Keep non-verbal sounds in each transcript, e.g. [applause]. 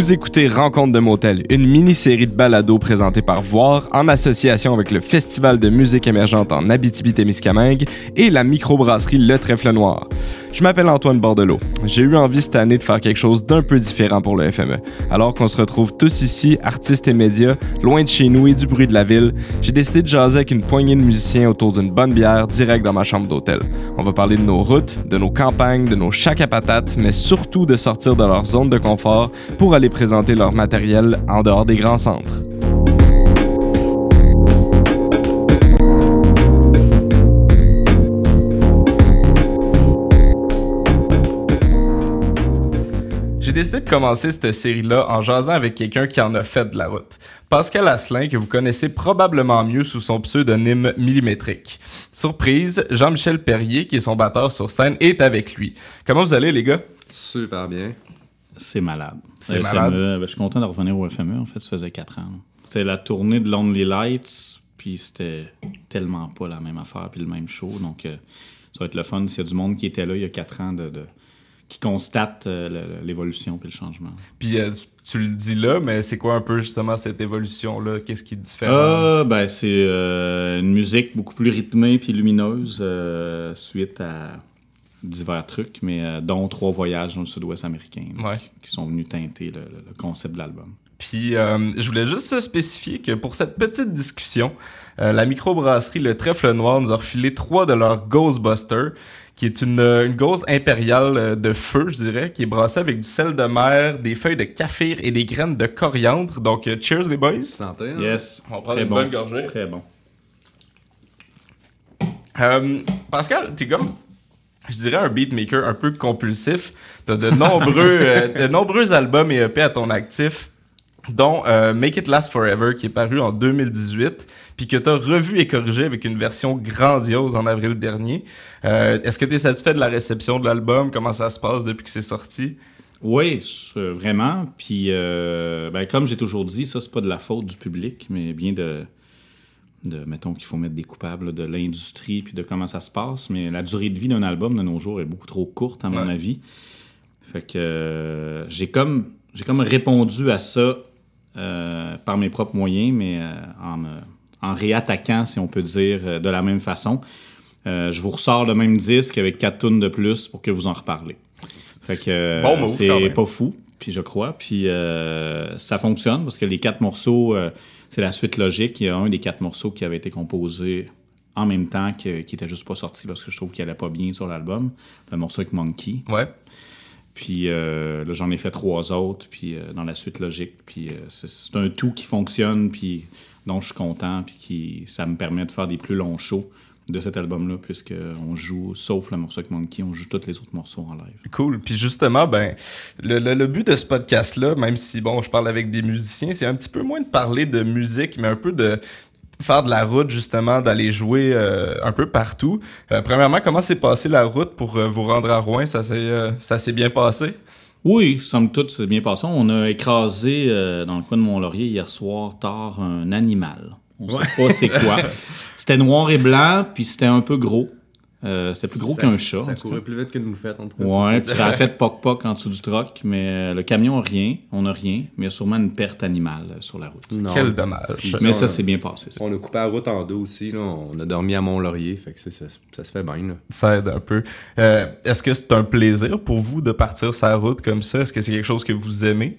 Vous écoutez Rencontre de motel, une mini-série de balados présentée par Voir en association avec le Festival de musique émergente en Abitibi-Témiscamingue et la microbrasserie Le Trèfle Noir. Je m'appelle Antoine Bordelot. J'ai eu envie cette année de faire quelque chose d'un peu différent pour le FME. Alors qu'on se retrouve tous ici, artistes et médias, loin de chez nous et du bruit de la ville, j'ai décidé de jaser avec une poignée de musiciens autour d'une bonne bière direct dans ma chambre d'hôtel. On va parler de nos routes, de nos campagnes, de nos chacs à patates, mais surtout de sortir de leur zone de confort pour aller présenter leur matériel en dehors des grands centres. J'ai décidé de commencer cette série-là en jasant avec quelqu'un qui en a fait de la route. Pascal Asselin, que vous connaissez probablement mieux sous son pseudonyme millimétrique. Surprise, Jean-Michel Perrier, qui est son batteur sur scène, est avec lui. Comment vous allez, les gars? Super bien. C'est malade. C'est Le malade. Ben, je suis content de revenir au FME, en fait, ça faisait 4 ans. C'était la tournée de Lonely Lights, puis c'était tellement pas la même affaire, puis le même show. Donc, euh, ça va être le fun s'il y a du monde qui était là il y a 4 ans, de, de- qui constate euh, l'évolution puis le changement. Puis euh, tu- tu le dis là, mais c'est quoi un peu justement cette évolution-là? Qu'est-ce qui est différent? Ah, ben, c'est euh, une musique beaucoup plus rythmée puis lumineuse suite à divers trucs, mais dont trois voyages dans le sud-ouest américain Ouais. qui sont venus teinter le, le- le concept de l'album. Puis euh, je voulais juste spécifier que pour cette petite discussion, euh, la microbrasserie Le Trèfle Noir nous a refilé trois de leurs Ghostbusters, qui est une, euh, une gauze impériale euh, de feu, je dirais, qui est brassée avec du sel de mer, des feuilles de kaffir et des graines de coriandre. Donc euh, cheers les boys! Santé. hein? Yes. On va prendre Très une bon. bonne gorgée. Très bon. Euh, Pascal, t'es comme, je dirais, un beatmaker un peu compulsif. T'as de nombreux, [laughs] euh, de nombreux albums et EP à ton actif, dont euh, Make It Last Forever, qui est paru en 2018, puis que t'as revu et corrigé avec une version grandiose en avril dernier. Euh, Est-ce que t'es satisfait de la réception de l'album? Comment ça se passe depuis que c'est sorti? Oui, euh, vraiment. Puis, euh, ben, comme j'ai toujours dit, ça, c'est pas de la faute du public, mais bien de, de mettons qu'il faut mettre des coupables là, de l'industrie puis de comment ça se passe. Mais la durée de vie d'un album de nos jours est beaucoup trop courte, à mon Ouais. avis. Fait que euh, j'ai comme, j'ai comme répondu à ça euh, par mes propres moyens, mais en, me- en réattaquant, si on peut dire, euh, de la même façon. Euh, je vous ressors le même disque avec quatre tunes de plus pour que vous en reparlez. Fait que euh, Bon c'est pas fou, puis je crois. Puis euh, ça fonctionne parce que les quatre morceaux, euh, c'est la suite logique. Il y a un des quatre morceaux qui avait été composé en même temps que- qui était juste pas sorti parce que je trouve qu'il allait pas bien sur l'album. Le morceau avec Monkey. Ouais. Puis euh, là, j'en ai fait trois autres, puis euh, dans la suite logique. Puis euh, c'est un tout qui fonctionne, puis dont je suis content, puis qui ça me permet de faire des plus longs shows de cet album-là, puisque on joue, sauf le morceau avec Monkey, on joue tous les autres morceaux en live. Cool. Puis justement, ben, le, le- le but de ce podcast-là, même si, bon, je parle avec des musiciens, c'est un petit peu moins de parler de musique, mais un peu de faire de la route, justement, d'aller jouer euh, un peu partout. Euh, premièrement, comment s'est passé la route pour euh, vous rendre à Rouen? Ça s'est euh, ça s'est bien passé? Oui, somme toute, c'est bien passé. On a écrasé euh, dans le coin de Mont-Laurier hier soir tard un animal. On sait pas c'est quoi. [laughs] C'était noir et blanc, puis c'était un peu gros. Euh, c'était plus gros Ça- qu'un chat. Ça courait plus vite qu'une moufette, en tout cas. Ouais, c'est puis ça a fait poc-poc en dessous du troc, mais euh, le camion a rien, on a rien, mais il y a sûrement une perte animale euh, sur la route. Non. Quel dommage. Mais ça s'est bien passé. ça. On a coupé la route en deux aussi. Là. On a dormi à Mont-Laurier. Fait que ça, ça, ça se fait bien. Là. Ça aide un peu. Euh, Est-ce que c'est un plaisir pour vous de partir sur la route comme ça? Est-ce que c'est quelque chose que vous aimez?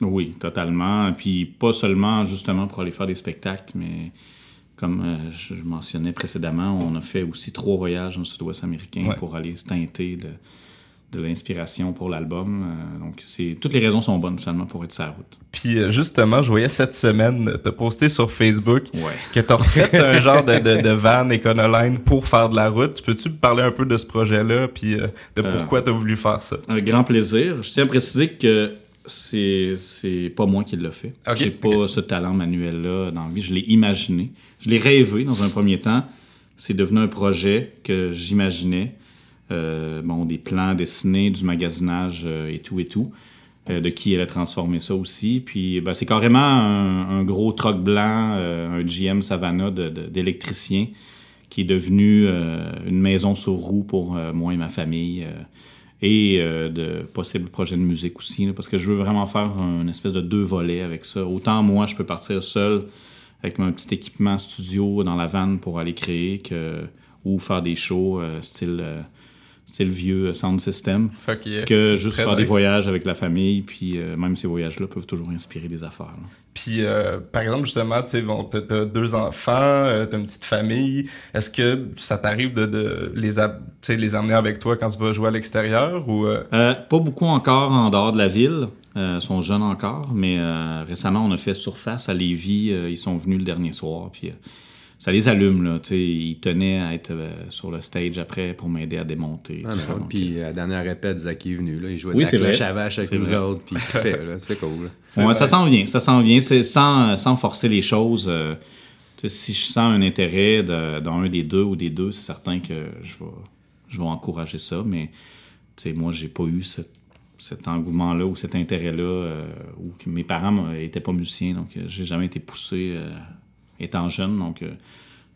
Oui, totalement. Puis pas seulement justement pour aller faire des spectacles, mais comme euh, je mentionnais précédemment, on a fait aussi trois voyages dans le sud-ouest américain Ouais. pour aller se teinter de, de l'inspiration pour l'album. Euh, donc c'est toutes les raisons sont bonnes finalement pour être sur la route. Puis euh, justement, je voyais cette semaine, t'as posté sur Facebook Ouais. que t'as refait [laughs] un genre de, de, de van Econoline pour faire de la route. Peux-tu me parler un peu de ce projet-là, puis euh, de Euh, pourquoi t'as voulu faire ça? Un grand plaisir. Je tiens à préciser que c'est c'est pas moi qui l'ai fait. Ok, J'ai pas ce talent manuel-là dans la vie. Je l'ai imaginé. Je l'ai rêvé dans un premier temps. C'est devenu un projet que j'imaginais. Euh, bon, des plans dessinés, du magasinage euh, et tout et tout. Euh, de qui allait transformer ça aussi. Puis ben, c'est carrément un, un gros troc blanc, un GM Savannah de- de- d'électricien qui est devenu une maison sur roue pour moi et ma famille. Euh, et euh, de possibles projets de musique aussi, parce que je veux vraiment faire une espèce de deux volets avec ça. Autant moi, je peux partir seul avec mon petit équipement studio dans la vanne pour aller créer que, ou faire des shows euh, style, euh, style vieux sound system, Fait qu'il y a- que juste Très faire des voyages avec la famille, puis euh, même ces voyages-là peuvent toujours inspirer des affaires. là. Puis, euh, par exemple, justement, tu sais, bon, t'as deux enfants, euh, t'as une petite famille. Est-ce que ça t'arrive de, de les, les emmener avec toi quand tu vas jouer à l'extérieur ou euh, pas beaucoup encore en dehors de la ville. Ils sont jeunes encore, mais récemment, on a fait surface à Lévis. Ils sont venus le dernier soir, puis ça les allume. Là, tu sais, ils tenaient à être euh, sur le stage après pour m'aider à démonter. Ah, non, donc, Puis à la dernière répète, Zach est venu, là, il jouait Oui, de la cloche à vache avec nous vrai. autres, puis c'est cool. [laughs] Ouais, ça s'en vient, ça s'en vient. Sans, sans forcer les choses. euh, si je sens un intérêt de- dans un des deux ou des deux, c'est certain que je vais, je vais encourager ça. Mais moi, j'ai pas eu ce- cet engouement-là ou cet intérêt-là, euh, ou que mes parents n'étaient pas musiciens, donc euh, j'ai jamais été poussé euh, étant jeune. Donc, euh,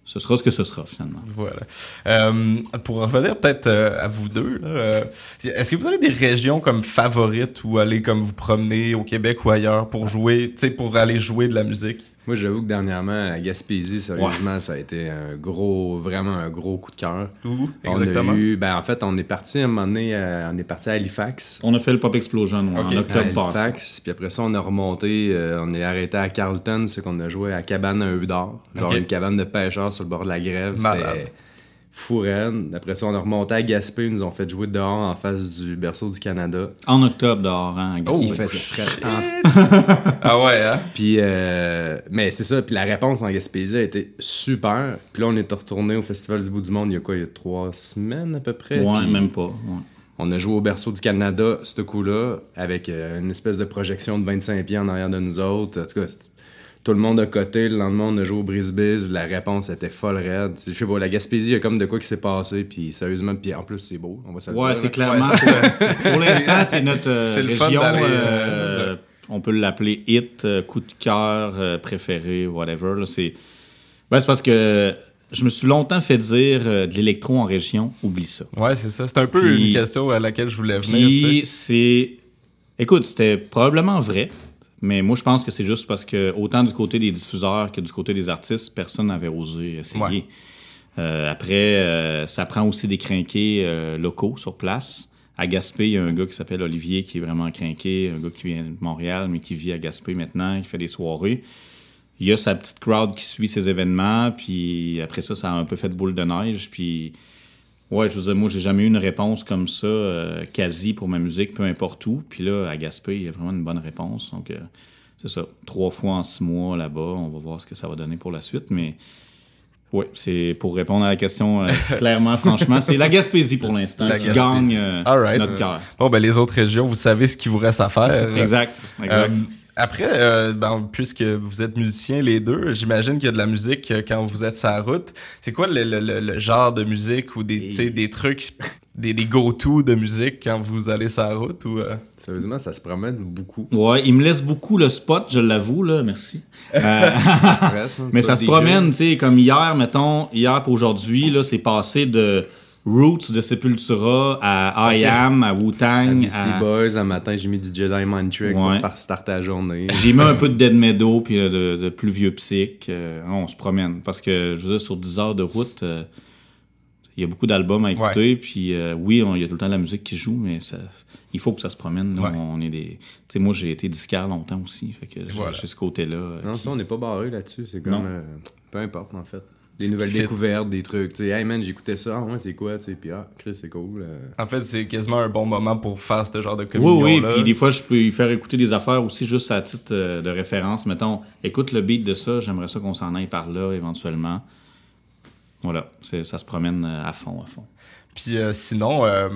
ce sera ce que ce sera finalement. Voilà. Euh, pour revenir peut-être euh, à vous deux, euh, est-ce que vous avez des régions comme favorites où aller comme vous promener au Québec ou ailleurs pour jouer, tu sais, pour aller jouer de la musique? Moi, j'avoue que dernièrement, à Gaspésie, sérieusement, ça a été un gros, vraiment un gros coup de cœur. Où On exactement? a eu, ben en fait, on est parti à un moment donné, euh, on est parti à Halifax. On a fait le Pop Explosion ouais, en octobre passé. Halifax, puis après ça, on a remonté, euh, on est arrêté à Carlton, c'est qu'on a joué à Cabane à d'or, genre une cabane de pêcheurs sur le bord de la grève. C'était fou raide. Après ça, on a remonté à Gaspé, ils nous ont fait jouer dehors en face du berceau du Canada. En octobre dehors, hein, à Gaspé. Il faisait frais. [laughs] Ah ouais, hein? Puis, euh, mais c'est ça. Puis la réponse en Gaspésie a été super. Puis là, on est retourné au Festival du bout du monde il y a quoi, il y a trois semaines à peu près? Ouais, Puis même pas. ouais. On a joué au berceau du Canada, ce coup-là, avec euh, une espèce de projection de 25 pieds en arrière de nous autres. En tout cas, tout le monde a coté. Le lendemain, on a joué au Brisbane. La réponse était folle raide. Je sais pas, la Gaspésie, il y a comme de quoi qui s'est passé. Puis sérieusement, puis en plus, c'est beau. On va se Ouais, dire, c'est là. clairement. Ouais, pour pour l'instant, c'est notre euh, C'est le fun région. euh, euh, on peut l'appeler hit, coup de cœur préféré, whatever. là, C'est ben, c'est parce que je me suis longtemps fait dire euh, de l'électro en région, oublie ça. Ouais, c'est ça. C'est un peu Puis- une question à laquelle je voulais venir. Puis c'est. Écoute, c'était probablement vrai, mais moi je pense que c'est juste parce que autant du côté des diffuseurs que du côté des artistes, personne n'avait osé essayer. Ouais. Euh, après, euh, ça prend aussi des crinqués euh, locaux sur place. À Gaspé, il y a un gars qui s'appelle Olivier qui est vraiment crinqué, un gars qui vient de Montréal, mais qui vit à Gaspé maintenant, qui fait des soirées. Il y a sa petite crowd qui suit ces événements, puis après ça, ça a un peu fait de boule de neige, puis Ouais, je veux dire, moi, j'ai jamais eu une réponse comme ça, euh, quasi pour ma musique, peu importe où. Puis là, à Gaspé, il y a vraiment une bonne réponse. Donc, euh, c'est ça. Trois fois en six mois là-bas. On va voir ce que ça va donner pour la suite. Mais, ouais, c'est pour répondre à la question euh, [laughs] clairement, franchement, c'est la Gaspésie pour l'instant qui Gaspésie. gagne right. notre cœur. Bon, ben les autres régions, vous savez ce qu'il vous reste à faire. Exact, exact. Après, euh, ben, puisque vous êtes musiciens les deux, j'imagine qu'il y a de la musique euh, quand vous êtes sur la route. C'est quoi le, le- le- le genre de musique ou des, trucs, des, des go-to de musique quand vous allez sur la route ou euh? Sérieusement, ça se promène beaucoup. Ouais, il me laisse beaucoup le spot, je l'avoue, là, merci. [laughs] Euh, stress, hein, Mais ça se promène, tu sais, comme hier, mettons, hier pour aujourd'hui, là, c'est passé de Roots de Sepultura à I. Am, à À Wu-Tang. Beastie à- Boys, un matin, j'ai mis du Jedi Mind Trick Ouais. pour starter la journée. [laughs] J'ai mis un peu de Dead Meadow puis de, de plus vieux psych. Euh, on se promène. Parce que, je veux dire, sur 10 heures de route, euh, il y a beaucoup d'albums à écouter. Puis euh, oui, il y a tout le temps de la musique qui joue, mais ça, il faut que ça se promène. Ouais. On est des... Moi, j'ai été disquaire longtemps aussi. Fait que j'ai Voilà. j'ai ce côté-là. Non, qui- ça, on n'est pas barré là-dessus. C'est comme. Peu importe, en fait. Des nouvelles découvertes, des trucs. Tu sais, hey man, j'écoutais ça. Ah ouais, c'est quoi, tu sais. Puis ah, Chris, c'est cool. euh. En fait, c'est quasiment un bon moment pour faire ce genre de Oui, communion oui, là. puis des fois, je peux lui faire écouter des affaires aussi juste à titre euh, de référence. Mettons, écoute le beat de ça, j'aimerais ça qu'on s'en aille par là éventuellement. Voilà, c'est- ça se promène euh, à fond, à fond. Puis euh, sinon, euh,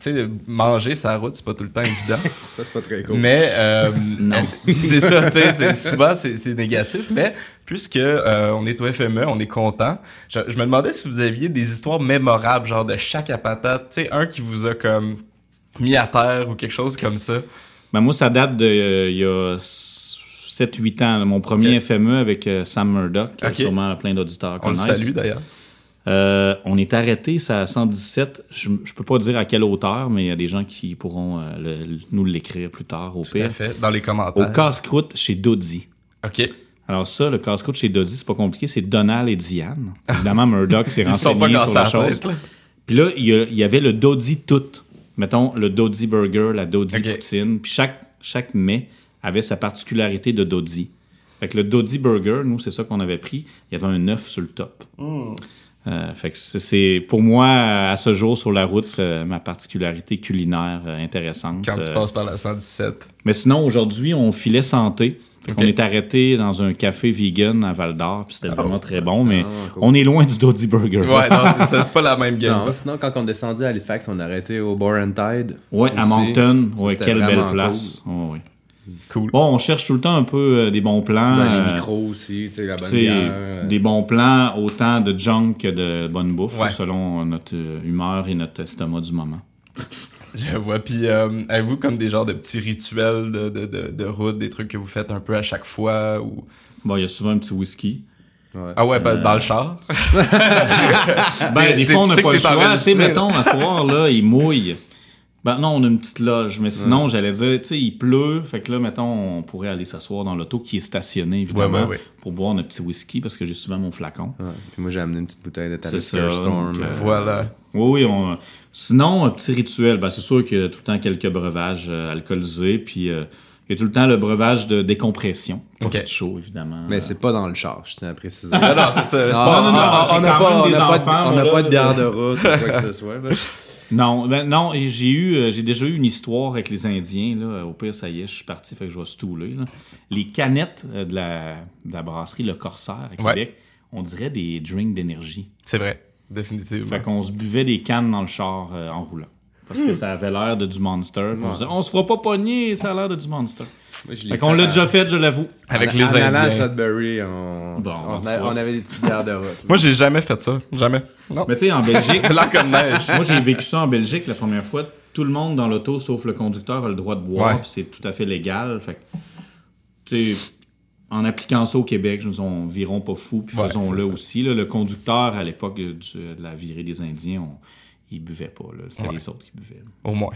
tu sais, manger sa route, c'est pas tout le temps évident. [laughs] Ça, c'est pas très cool. mais euh, Non. [laughs] c'est ça, tu sais, c'est- souvent c'est c'est négatif. Mais puisque euh, on est au FME, on est content. Je, je me demandais si vous aviez des histoires mémorables, genre de chaque à patate, tu sais, un qui vous a comme mis à terre ou quelque chose comme ça. Ben, moi, ça date de euh, il y a 7-8 ans. là. Mon premier. FME avec euh, Sam Murdoch, que Ok. sûrement plein d'auditeurs On le connaissent. salue d'ailleurs. Euh, on est arrêté, c'est à 117. Je, je peux pas dire à quelle hauteur, mais il y a des gens qui pourront euh, le- nous l'écrire plus tard, au Tout à fait, dans les Au commentaires. casse-croûte chez Doddy. OK. Alors ça, le casse-croûte chez Doddy, c'est pas compliqué, c'est Donald et Diane. Évidemment, [laughs] Murdoch s'est Ils sont pas renseigné sur la la chose. Puis là, il y, avait le Doddy tout. Mettons, le Doddy Burger, la Doddy Ok. Poutine. Puis chaque, chaque mets avait sa particularité de Doddy. Fait que le Doddy Burger, nous, c'est ça qu'on avait pris. Il y avait un œuf sur le top. Euh, fait que c'est- pour moi, à ce jour, sur la route, euh, ma particularité culinaire euh, intéressante. Quand tu Euh, passes par la 117. mais sinon, aujourd'hui, on filait santé. Fait Ok. est arrêté dans un café vegan à Val d'Or, puis c'était vraiment très bon, mais Ah, cool. on est loin du Doddy Burger. Ouais, non, c'est ça, c'est pas la même game. Non, sinon, quand on descendu à Halifax, on a arrêté au Bar and Tide. Ouais, à. Moncton. Ouais, quelle belle place. Ouais. Cool. Bon, on cherche tout le temps un peu euh, des bons plans. Ben, euh, les micros aussi, tu sais, la bonne bière. euh, des bons plans, autant de junk que de bonne bouffe, Ouais. selon notre euh, humeur et notre estomac du moment. [laughs] Je vois. Puis, euh, avez-vous comme des genres de petits rituels de, de, de, de route, des trucs que vous faites un peu à chaque fois ou... Bon, il y a souvent un petit whisky. Ah ouais, ben, dans le char. [laughs] Ben, des fois, on n'a pas le choix. Tu sais, mettons, à soir, là, il mouille. Ben non, on a une petite loge. Mais sinon, j'allais dire, tu sais, il pleut. Fait que là, mettons, on pourrait aller s'asseoir dans l'auto qui est stationné, évidemment, Ouais, ouais, ouais. pour boire notre petit whisky parce que j'ai souvent mon flacon. Puis moi, j'ai amené une petite bouteille de C'est Talisker Storm. donc, euh, euh, Voilà. Oui, oui. On... Sinon, un petit rituel, ben, c'est sûr qu'il y a tout le temps quelques breuvages euh, alcoolisés. Puis euh, il y a tout le temps le breuvage de décompression. Post-chaud, évidemment. Mais c'est pas dans le char, je tiens à préciser. [laughs] Non, non, c'est ça. Ah, pas- non, non, on- n'a pas, pas de- enfants, on moi, n'a pas là, de bière de route ou quoi que ce soit. là. [laughs] Non, ben non, et j'ai eu, euh, j'ai déjà eu une histoire avec les Indiens, là. Au pire, ça y est, je suis parti, fait que je vais stouler, là. Les canettes euh, de, la, de la brasserie Le Corsaire à Ouais. Québec, on dirait des drinks d'énergie. C'est vrai, définitivement. Fait qu'on se buvait des cannes dans le char euh, en roulant. Parce Hmm. que ça avait l'air de du Monster. On se disait, on se fera pas pogner, ça a l'air de du Monster. Moi, je Fait qu'on l'a à- déjà fait, je l'avoue. Avec en- les en Indiens. Sudbury, on, Bon, on, a- vois. on avait des petites bières de route. Moi, j'ai jamais fait ça. Jamais. Non. Mais tu sais, en Belgique, [laughs] Blanc comme neige. Moi, j'ai vécu ça en Belgique la première fois. Tout le monde dans l'auto, sauf le conducteur, a le droit de boire, Ouais. c'est tout à fait légal. Fait que, tu sais, en appliquant ça au Québec, je me dis, on virons pas fou, puis Ouais, faisons-le aussi. là. Le conducteur, à l'époque du- de la virée des Indiens, on, il buvait pas. C'était Ouais. les autres qui buvaient. Au moins.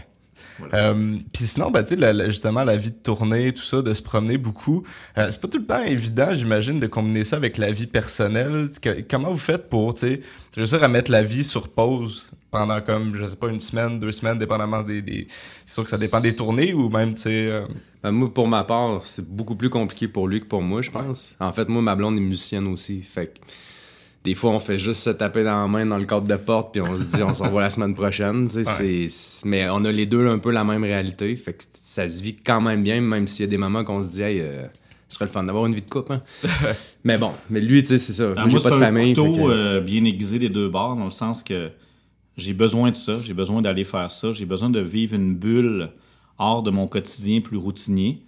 Voilà. Euh, Puis sinon, sais, la- la- justement, la vie de tournée, tout ça, de se promener beaucoup, euh, c'est pas tout le temps évident, j'imagine, de combiner ça avec la vie personnelle. Que- comment vous faites pour, tu sais, réussir à mettre la vie sur pause pendant comme, je sais pas, une semaine, deux semaines, dépendamment des... des... C'est sûr que ça dépend des tournées ou même, tu sais... euh, Ben, moi, pour ma part, c'est beaucoup plus compliqué pour lui que pour moi, je pense. En fait, moi, ma blonde est musicienne aussi. Fait que des fois, on fait juste se taper dans la main dans le cadre de porte, puis on se dit, on s'en va la semaine prochaine. Mais on a les deux un peu la même réalité. Fait que ça se vit quand même bien, même s'il y a des moments qu'on se dit, hey, euh, ce serait le fun d'avoir une vie de couple. hein. [laughs] mais bon, mais lui, tu sais, c'est ça. Ah, moi, j'ai pas de famille. que- euh, bien aiguisé des deux bords, dans le sens que j'ai besoin de ça, j'ai besoin d'aller faire ça, j'ai besoin de vivre une bulle hors de mon quotidien plus routinier.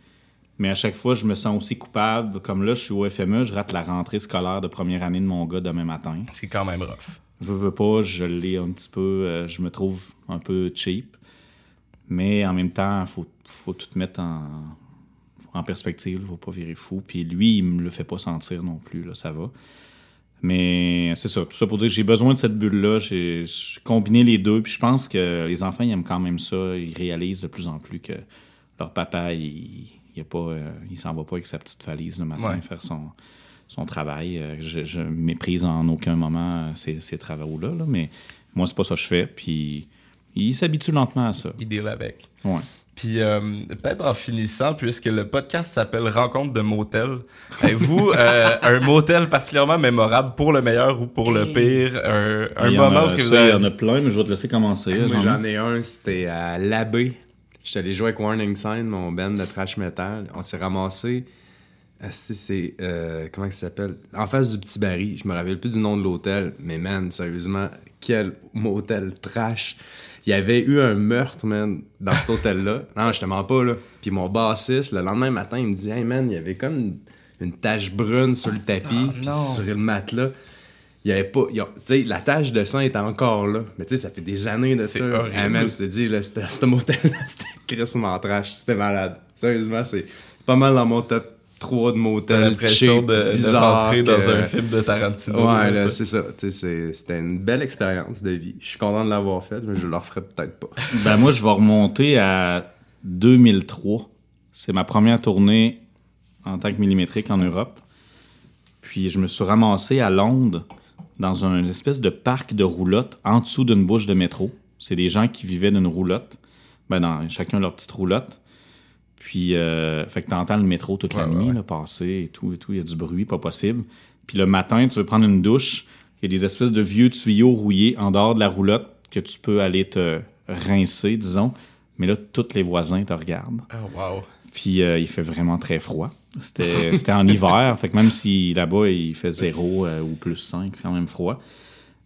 Mais à chaque fois, je me sens aussi coupable. Comme là, je suis au FME, je rate la rentrée scolaire de première année de mon gars demain matin. C'est quand même rough. Veux, veux pas, je l'ai un petit peu, euh, je me trouve un peu cheap. Mais en même temps, il faut, faut tout mettre en, en perspective, il faut pas virer fou. Puis lui, il me le fait pas sentir non plus, là, ça va. Mais c'est ça, tout ça pour dire que j'ai besoin de cette bulle-là. J'ai j'ai combiné les deux, puis je pense que les enfants, ils aiment quand même ça. Ils réalisent de plus en plus que leur papa, il, il, a pas, euh, il s'en va pas avec sa petite valise le matin Ouais. faire son, son travail. Euh, Je, je méprise en aucun moment euh, ces, ces travaux-là, là, mais moi, c'est pas ça que je fais. Puis il s'habitue lentement à ça. Il deal avec. Ouais. Puis euh, peut-être en finissant, puisque le podcast s'appelle Rencontre de motel, avez-vous [laughs] euh, un motel particulièrement mémorable pour le meilleur ou pour le pire? Un, un Il y en moment a- où ce que ça, vous avez... Il y en a plein, mais je vais te laisser commencer. J'en ai un, c'était à l'abbé. J'étais allé jouer avec Warning Sign, mon band de trash metal. On s'est ramassé. Ah, si, c'est. euh, comment ça s'appelle? En face du petit Barry. Je me rappelle plus du nom de l'hôtel. Mais man, sérieusement, quel motel trash. Il y avait eu un meurtre, man, dans cet hôtel-là. [laughs] Non, je te mens pas, là. Puis mon bassiste, le lendemain matin, il me dit Hey, man, il y avait comme une, une tache brune sur le tapis, puis non. sur le matelas. Il y avait pas. Tu sais, la tache de sang était encore là. Mais tu sais, ça fait des années de C'est ça. horrible. Ah, man, c'était dit, là, c'était ce motel-là, [laughs] c'était crissement trash. C'était malade. Sérieusement, c'est pas mal dans mon top trois de T'as motel l'impression de, de bizarre rentrer que- dans un film de Tarantino. Ouais, là, c'est ça. Tu sais, c'est- C'était une belle expérience de vie. Je suis content de l'avoir faite, mais je le referai peut-être pas. [laughs] Ben moi, je vais remonter à 2003. C'est ma première tournée en tant que millimétrique en Europe. Puis je me suis ramassé à Londres dans un espèce de parc de roulottes en dessous d'une bouche de métro. C'est des gens qui vivaient d'une roulotte. Ben dans chacun leur petite roulotte. Puis, euh, fait que t'entends le métro toute la ouais, nuit ouais. là, passer et tout et tout. Il y a du bruit, pas possible. Puis le matin, tu veux prendre une douche. Il y a des espèces de vieux tuyaux rouillés en dehors de la roulotte que tu peux aller te rincer, disons. Mais là, tous les voisins te regardent. Oh, wow. Puis euh, il fait vraiment très froid. C'était en hiver. Fait que même si là-bas, il fait 0 euh, ou plus 5, c'est quand même froid.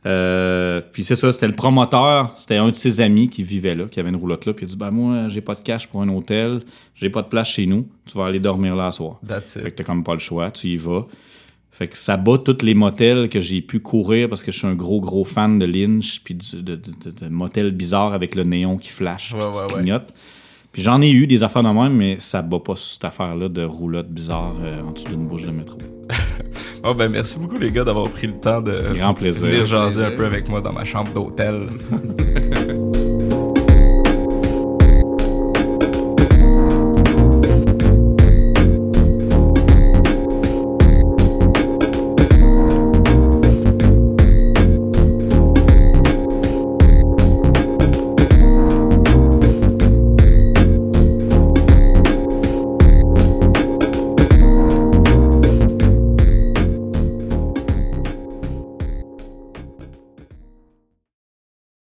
Euh, puis c'est ça, c'était le promoteur, c'était un de ses amis qui vivait là, qui avait une roulotte là, puis il a dit ben moi j'ai pas de cash pour un hôtel, j'ai pas de place chez nous, tu vas aller dormir là ce soir. That's Fait it. que t'as comme pas le choix, tu y vas. Fait que ça bat tous les motels que j'ai pu courir parce que je suis un gros gros fan de Lynch puis de, de, de- de motels bizarres avec le néon qui flash, Ouais, puis ouais, qui ouais. Puis j'en ai eu des affaires de même, mais ça bat pas cette affaire-là de roulotte bizarre euh, en dessous d'une bouche de métro. [laughs] Oh, ben, merci beaucoup, les gars, d'avoir pris le temps de Grand plaisir. venir jaser un peu avec moi dans ma chambre d'hôtel. [laughs]